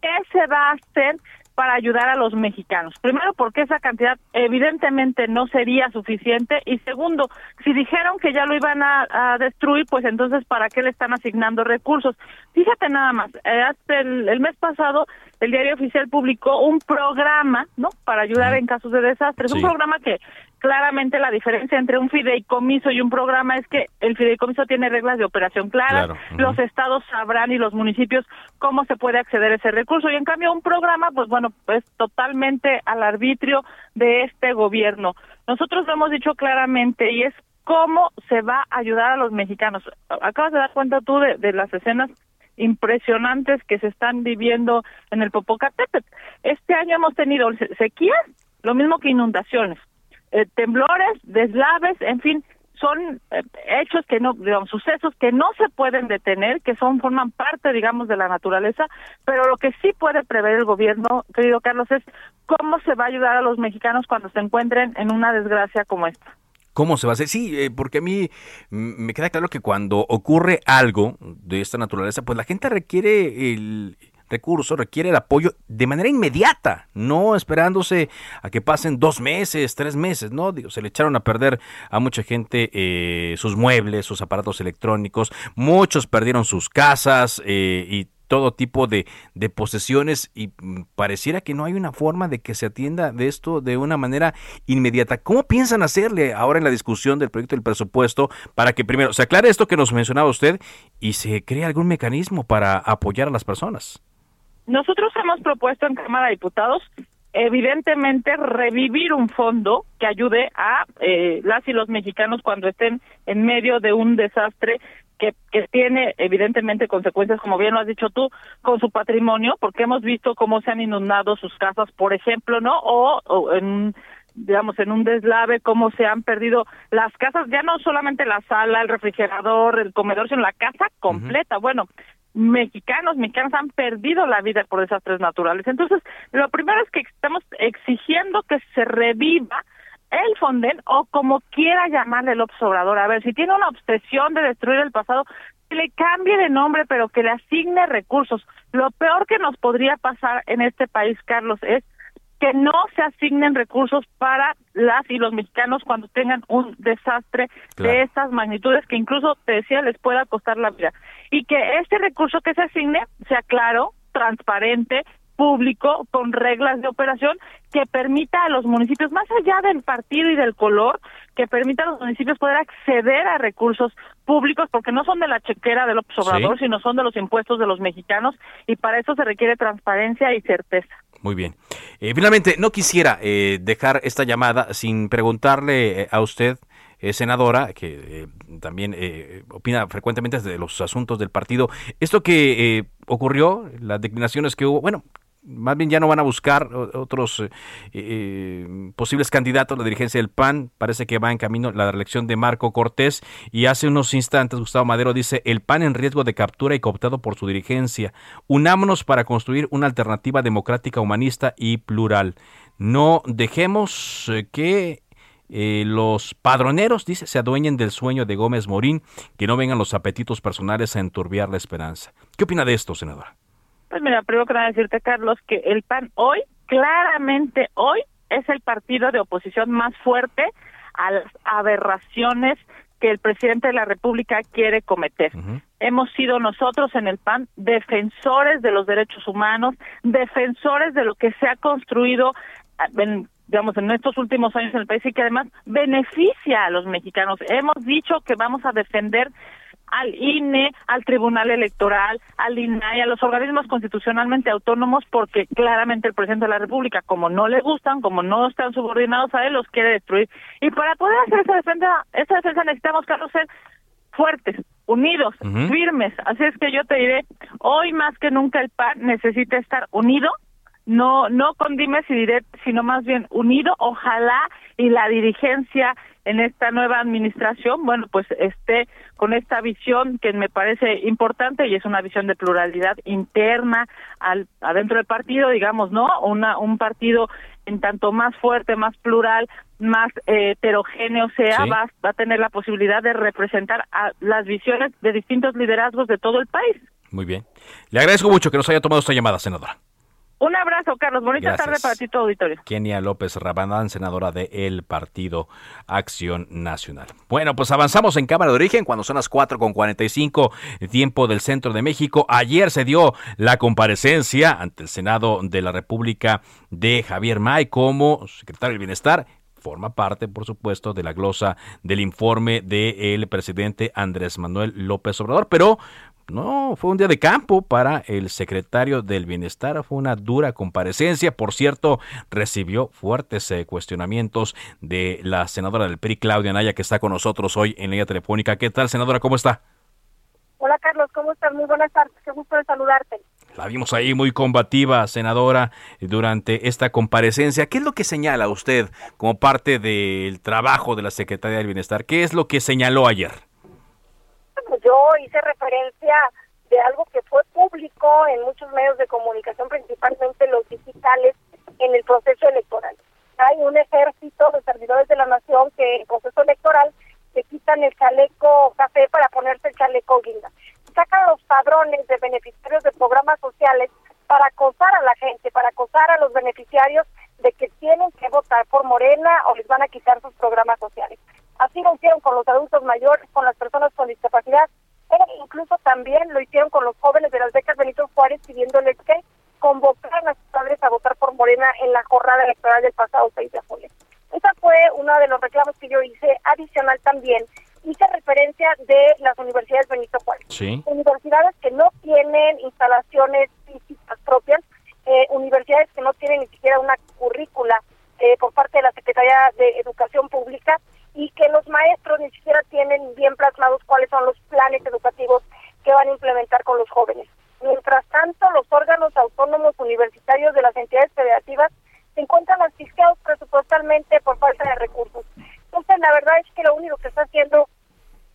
qué se va a hacer para ayudar a los mexicanos. Primero, porque esa cantidad evidentemente no sería suficiente y segundo, si dijeron que ya lo iban a, destruir, pues entonces ¿para qué le están asignando recursos? Fíjate nada más, eh, hasta el, mes pasado el diario oficial publicó un programa, ¿no? Para ayudar en casos de desastres, un programa que claramente la diferencia entre un fideicomiso y un programa es que el fideicomiso tiene reglas de operación claras, los estados sabrán y los municipios cómo se puede acceder a ese recurso y en cambio un programa pues bueno, pues totalmente al arbitrio de este gobierno. Nosotros lo hemos dicho claramente y es cómo se va a ayudar a los mexicanos. Acabas de dar cuenta tú de, de las escenas impresionantes que se están viviendo en el Popocatépetl. Este año hemos tenido sequías, lo mismo que inundaciones. Eh, temblores, deslaves, en fin, son eh, hechos que no, digamos, sucesos que no se pueden detener, que son, forman parte, digamos, de la naturaleza, pero lo que sí puede prever el gobierno, querido Carlos, es cómo se va a ayudar a los mexicanos cuando se encuentren en una desgracia como esta. ¿Cómo se va a hacer? Sí, eh, porque a mí me queda claro que cuando ocurre algo de esta naturaleza, pues la gente requiere el, recurso requiere el apoyo de manera inmediata, no esperándose a que pasen dos meses, tres meses, ¿no? Digo, se le echaron a perder a mucha gente eh, sus muebles, sus aparatos electrónicos, muchos perdieron sus casas eh, y todo tipo de, de, posesiones y mm, pareciera que no hay una forma de que se atienda de esto de una manera inmediata. ¿Cómo piensan hacerle ahora en la discusión del proyecto del presupuesto para que primero se aclare esto que nos mencionaba usted y se cree algún mecanismo para apoyar a las personas? Nosotros hemos propuesto en Cámara de Diputados evidentemente revivir un fondo que ayude a eh, las y los mexicanos cuando estén en medio de un desastre que, que tiene evidentemente consecuencias, como bien lo has dicho tú, con su patrimonio, porque hemos visto cómo se han inundado sus casas, por ejemplo, ¿no? O, o en digamos, en un deslave, cómo se han perdido las casas, ya no solamente la sala, el refrigerador, el comedor, sino la casa completa. Bueno, mexicanos, mexicanos han perdido la vida por desastres naturales. Entonces, lo primero es que estamos exigiendo que se reviva el Fonden o como quiera llamarle el observador. A ver, si tiene una obsesión de destruir el pasado, que le cambie de nombre, pero que le asigne recursos. Lo peor que nos podría pasar en este país, Carlos, es que no se asignen recursos para las y los mexicanos cuando tengan un desastre de estas magnitudes que incluso, te decía, les pueda costar la vida. Y que este recurso que se asigne sea claro, transparente, público, con reglas de operación que permita a los municipios, más allá del partido y del color, que permita a los municipios poder acceder a recursos públicos, porque no son de la chequera del observador, sino son de los impuestos de los mexicanos, y para eso se requiere transparencia y certeza. Muy bien. Eh, finalmente, no quisiera eh, dejar esta llamada sin preguntarle eh, a usted senadora, que también opina frecuentemente de los asuntos del partido. Esto que ocurrió, las declinaciones que hubo, bueno, más bien ya no van a buscar otros eh, eh, posibles candidatos. La dirigencia del PAN parece que va en camino la reelección de Marco Cortés y hace unos instantes Gustavo Madero dice el PAN en riesgo de captura y cooptado por su dirigencia. Unámonos para construir una alternativa democrática, humanista y plural. No dejemos eh, que los padroneros, dice, se adueñen del sueño de Gómez Morín, que no vengan los apetitos personales a enturbiar la esperanza. ¿Qué opina de esto, senadora? Pues mira, primero que nada decirte, Carlos, que el PAN hoy, claramente hoy, es el partido de oposición más fuerte a las aberraciones que el presidente de la República quiere cometer. Hemos sido nosotros en el PAN defensores de los derechos humanos, defensores de lo que se ha construido en, digamos, en estos últimos años en el país y que además beneficia a los mexicanos. Hemos dicho que vamos a defender al INE, al Tribunal Electoral, al INAI, a los organismos constitucionalmente autónomos, porque claramente el presidente de la República, como no le gustan, como no están subordinados a él, los quiere destruir. Y para poder hacer esa defensa, esa defensa necesitamos, Carlos, ser fuertes, unidos, firmes. Así es que yo te diré, hoy más que nunca el PAN necesita estar unido, no, no con dimes y diré, sino más bien unido. Ojalá y la dirigencia en esta nueva administración, bueno, pues esté con esta visión que me parece importante y es una visión de pluralidad interna al adentro del partido, digamos, ¿no? Una un partido en tanto más fuerte, más plural, más eh, heterogéneo sea, va, va a tener la posibilidad de representar a las visiones de distintos liderazgos de todo el país. Muy bien. Le agradezco mucho que nos haya tomado esta llamada, senadora. Un abrazo, Carlos. Bonita tarde para ti, tu auditorio. Kenia López Rabanán, senadora del el Partido Acción Nacional. Bueno, pues avanzamos en Cámara de Origen cuando son las 4 con 45, tiempo del centro de México. Ayer se dio la comparecencia ante el Senado de la República de Javier May como secretario del Bienestar forma parte, por supuesto, de la glosa del informe del presidente Andrés Manuel López Obrador, pero no, fue un día de campo para el secretario del Bienestar, fue una dura comparecencia. Por cierto, recibió fuertes eh, cuestionamientos de la senadora del PRI, Claudia Naya, que está con nosotros hoy en línea telefónica. ¿Qué tal, senadora? ¿Cómo está? Hola, Carlos, ¿cómo estás? Muy buenas tardes, qué gusto de saludarte. La vimos ahí muy combativa, senadora, durante esta comparecencia. ¿Qué es lo que señala usted como parte del trabajo de la Secretaría del Bienestar? ¿Qué es lo que señaló ayer? Yo hice referencia de algo que fue público en muchos medios de comunicación, principalmente los digitales, en el proceso electoral. Hay un ejército de servidores de la nación que en el proceso electoral se quitan el chaleco café para ponerse el chaleco guinda. Sacan los padrones de beneficiarios de programas sociales para acosar a la gente, para acosar a los beneficiarios de que tienen que votar por Morena o les van a quitar sus programas sociales. Así lo hicieron con los adultos mayores, con las personas con discapacidad, e incluso también lo hicieron con los jóvenes de las becas Benito Juárez pidiéndoles que convocaran a sus padres a votar por Morena en la jornada electoral del pasado 6 de julio. Esa fue uno de los reclamos que yo hice. Adicional también hice referencia de las universidades Benito Juárez. Universidades que no tienen instalaciones físicas propias, eh, universidades que no tienen ni siquiera una currícula eh, por parte de la Secretaría de Educación Pública y que los maestros ni siquiera tienen bien plasmados cuáles son los planes educativos que van a implementar con los jóvenes. Mientras tanto, los órganos autónomos universitarios de las entidades federativas se encuentran asfixiados presupuestalmente por falta de recursos. Entonces, la verdad es que lo único que está haciendo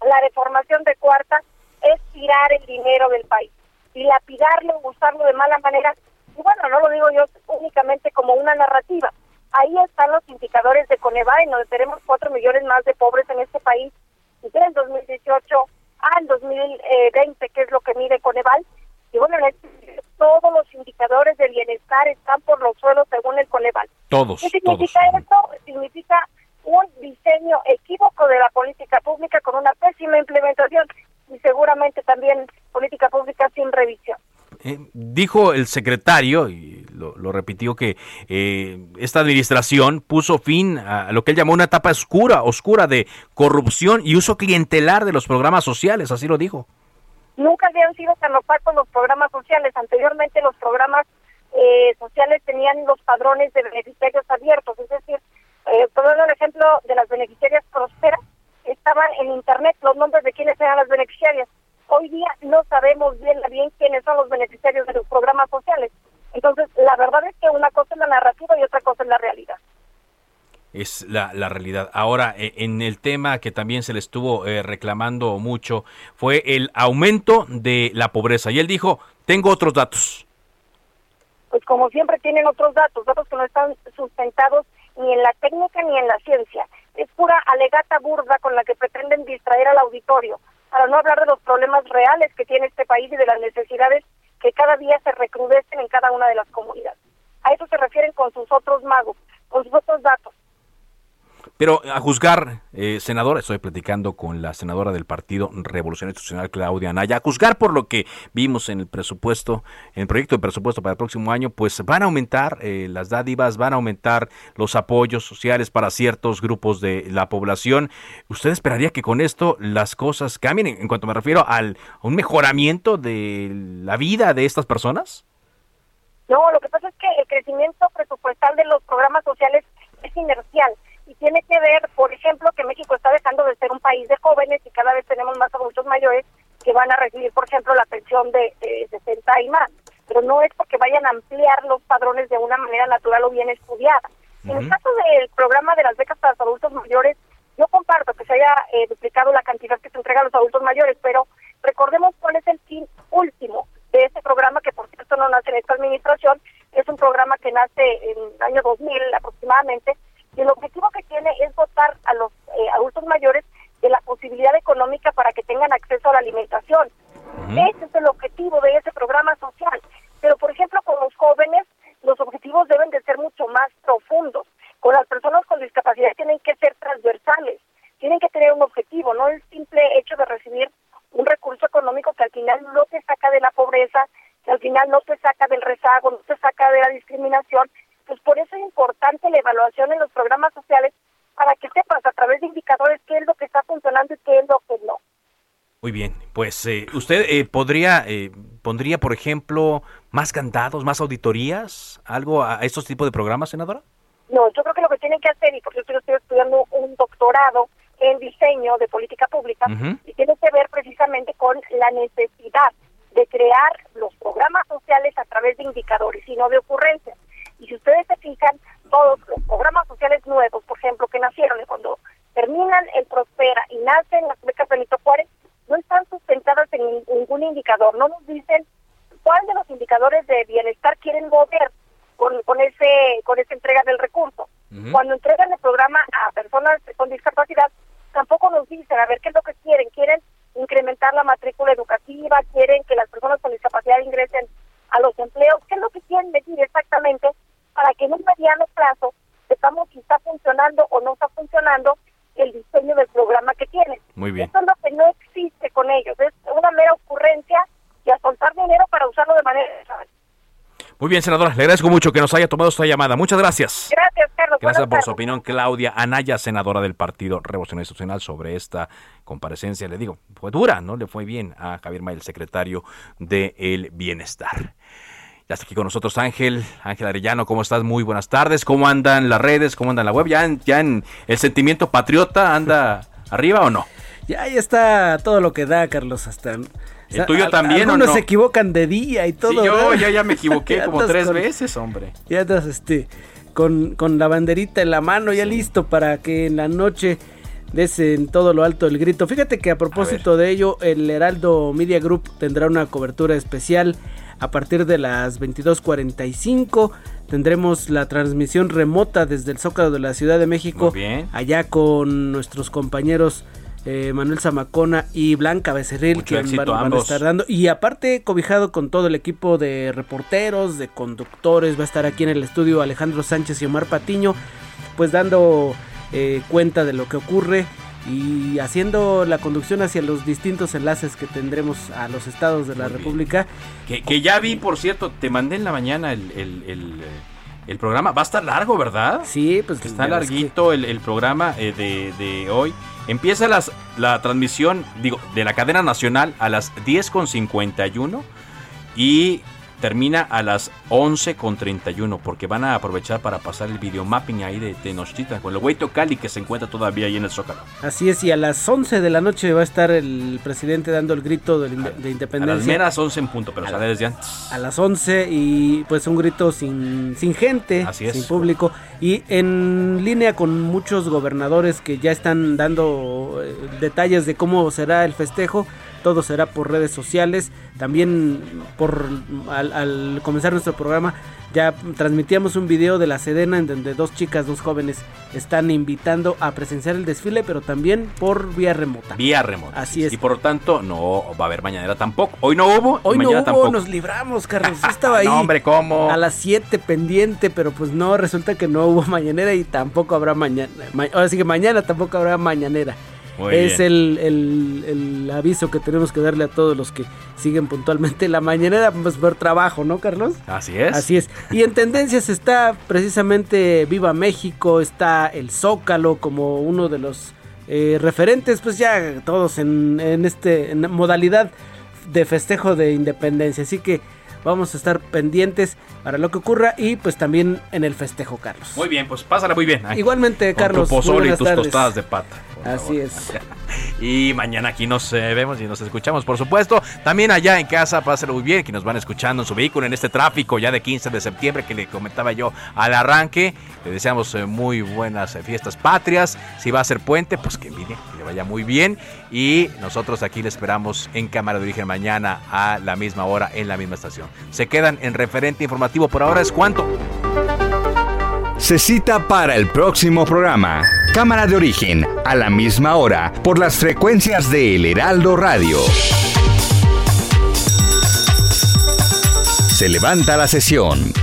la reformación de cuarta es tirar el dinero del país y lapidarlo, usarlo de mala manera. Y bueno, no lo digo yo únicamente como una narrativa, Ahí están los indicadores de Coneval, en donde tenemos 4 millones más de pobres en este país. Y en 2018 al 2020, que es lo que mide Coneval. Y bueno, este, todos los indicadores de bienestar están por los suelos según el Coneval. Todos. ¿Qué significa esto? Significa un diseño de la política pública con una pésima implementación y seguramente también política pública sin revisión. Eh, dijo el secretario, y lo, repitió, que eh, esta administración puso fin a lo que él llamó una etapa oscura, oscura de corrupción y uso clientelar de los programas sociales, así lo dijo. Nunca habían sido tan opacos los programas sociales. Anteriormente los programas eh, sociales tenían los padrones de beneficiarios abiertos, es decir, eh, por el ejemplo de las beneficiarias prosperas, estaban en internet los nombres de quienes eran las beneficiarias. Hoy día no sabemos bien bien quiénes son los beneficiarios de los programas sociales. Entonces, la verdad es que una cosa es la narrativa y otra cosa es la realidad es la, la, realidad. Ahora, e, en el tema que también se le estuvo eh, reclamando mucho fue el aumento de la pobreza. Y él dijo, tengo otros datos. Pues como siempre tienen otros datos, datos que no están sustentados ni en la técnica ni en la ciencia. Es pura alegata burda con la que pretenden distraer al auditorio, para no hablar de los problemas reales que tiene este país y de las necesidades que cada día se recrudecen en cada una de las comunidades. A eso se refieren con sus otros magos, con sus otros datos. Pero a juzgar, eh, senador, estoy platicando con la senadora del Partido Revolución Institucional, Claudia Anaya, a juzgar por lo que vimos en el presupuesto, en el proyecto de presupuesto para el próximo año, pues van a aumentar eh, las dádivas, van a aumentar los apoyos sociales para ciertos grupos de la población. ¿Usted esperaría que con esto las cosas cambien en, cuanto me refiero al, a un mejoramiento de la vida de estas personas? No, lo que pasa es que el crecimiento presupuestal de los programas sociales es inercial y tiene que ver, por ejemplo, que México está dejando de ser un país de jóvenes y cada vez tenemos más adultos mayores que van a recibir, por ejemplo, la pensión de, 60 y más. Pero no es porque vayan a ampliar los padrones de una manera natural o bien estudiada. En el caso del programa de las becas para los adultos mayores, yo comparto que se haya eh, duplicado la cantidad que se entrega a los adultos mayores, pero recordemos cuál es el fin último de este programa, que por cierto no nace en esta administración, es un programa que nace en el año 2000 aproximadamente, y el objetivo que tiene es dotar a los eh, adultos mayores de la posibilidad económica para que tengan acceso a la alimentación. Ese es el objetivo de ese programa social. Pero, por ejemplo, con los jóvenes, los objetivos deben de ser mucho más profundos. Con las personas con discapacidad tienen que ser transversales, tienen que tener un objetivo, no el simple hecho de recibir un recurso económico que al final no te saca de la pobreza, que al final no te saca del rezago, no te saca de la discriminación, pues por eso es importante la evaluación en los programas sociales para que sepas a través de indicadores qué es lo que está funcionando y qué es lo que no. Muy bien, pues eh, usted eh, podría eh, pondría, por ejemplo, más candados, más auditorías, algo a estos tipos de programas, senadora. No, yo creo que lo que tienen que hacer y por eso yo estoy estudiando un doctorado en diseño de política pública y tiene que ver precisamente con la necesidad de crear los programas sociales a través de indicadores y no de ocurrencias. Y si ustedes se fijan, todos los programas sociales nuevos, por ejemplo, que nacieron y cuando terminan el Prospera y nacen las becas Benito Juárez, no están sustentadas en ningún indicador. No nos dicen cuál de los indicadores de bienestar quieren mover con, con ese con esa entrega del recurso. Cuando entregan el programa a personas con discapacidad, tampoco nos dicen, a ver, ¿qué es lo que quieren? ¿Quieren incrementar la matrícula educativa? ¿Quieren que las personas con discapacidad ingresen a los empleos? ¿Qué es lo que quieren decir exactamente? para que en un mediano plazo sepamos si está funcionando o no está funcionando el diseño del programa que tienen. Muy bien. Eso es lo que no existe con ellos, es una mera ocurrencia y a soltar dinero para usarlo de manera muy bien, senadora, le agradezco mucho que nos haya tomado esta llamada. Muchas gracias. Gracias, Carlos. Gracias por su opinión, Claudia Anaya, senadora del Partido Revolución Institucional, sobre esta comparecencia. Le digo, fue dura, ¿no? Le fue bien a Javier May, el secretario del Bienestar. Ya está aquí con nosotros Ángel, Ángel Arellano, ¿cómo estás? Muy buenas tardes. ¿Cómo andan las redes? ¿Cómo andan la web? ¿Ya en, ya en el sentimiento patriota anda arriba o no? Ya, ya está todo lo que da, Carlos, hasta... ¿El tuyo también o no? se equivocan de día y todo. Sí, yo ya, ya me equivoqué <laughs> como tres veces, hombre. Ya estás, este, con, con la banderita en la mano, ya listo para que en la noche des en todo lo alto el grito. Fíjate que a propósito de ello, el Heraldo Media Group tendrá una cobertura especial a partir de las 22:45 tendremos la transmisión remota desde el Zócalo de la Ciudad de México. Allá con nuestros compañeros eh, Manuel Zamacona y Blanca Becerril que van, a estar dando. Y aparte, cobijado con todo el equipo de reporteros, de conductores, va a estar aquí en el estudio Alejandro Sánchez y Omar Patiño, pues dando eh, cuenta de lo que ocurre y haciendo la conducción hacia los distintos enlaces que tendremos a los estados de la República. Que, ya vi, por cierto, te mandé en la mañana el, el, programa. Va a estar largo, ¿verdad? Sí, pues está larguito el, programa eh, de, hoy. Empieza las, la transmisión, digo, de la cadena nacional a las 10.51 y termina a las 11 con 31 porque van a aprovechar para pasar el video mapping ahí de Tenochtitlan con el Hueito Cali que se encuentra todavía ahí en el Zócalo. Así es, y a las 11 de la noche va a estar el presidente dando el grito de, de independencia. A las meras 11 en punto, pero sale desde antes. A las 11 y pues un grito sin, sin gente, sin público y en línea con muchos gobernadores que ya están dando eh, detalles de cómo será el festejo todo será por redes sociales. También por al, comenzar nuestro programa ya transmitíamos un video de la Sedena en donde dos chicas, dos jóvenes están invitando a presenciar el desfile, pero también por vía remota. Vía remota. Así es. Y por lo tanto no va a haber mañanera tampoco. Hoy no hubo. Hoy no hubo, nos libramos, Carlos. estaba <laughs> ahí. hombre, ¿cómo? A las 7 pendiente, pero pues no, resulta que no hubo <laughs> mañanera y tampoco habrá mañana. ahora sí que mañana tampoco habrá mañanera es el, el, aviso que tenemos que darle a todos los que siguen puntualmente la mañanera, pues ver trabajo, ¿no, Carlos? Así es. Así es. Y en tendencias está precisamente Viva México, está el Zócalo como uno de los eh, referentes, pues ya todos en, en este modalidad de festejo de independencia. Así que vamos a estar pendientes para lo que ocurra y pues también en el festejo, Carlos. Muy bien, pues pásala muy bien. Igualmente, Carlos. tu pozole y tus tostadas de pata. Así es. <laughs> Y mañana aquí nos eh, vemos y nos escuchamos, por supuesto. También allá en casa, pásalo muy bien, que nos van escuchando en su vehículo en este tráfico ya de 15 de septiembre que le comentaba yo al arranque. Le deseamos eh, muy buenas eh, fiestas patrias. Si va a ser puente, pues que mire, que le vaya muy bien. Y nosotros aquí le esperamos en Cámara de Origen mañana a la misma hora en la misma estación. Se quedan en referente informativo. Por ahora es cuánto se cita para el próximo programa. Cámara de origen, a la misma hora, por las frecuencias de El Heraldo Radio. Se levanta la sesión.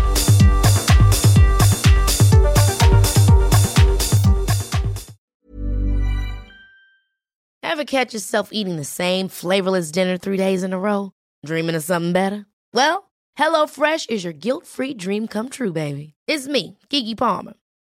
Ever catch yourself eating the same flavorless dinner three days in a row? Dreaming of something better? Well, HelloFresh is your guilt-free dream come true, baby. It's me, Kiki Palmer.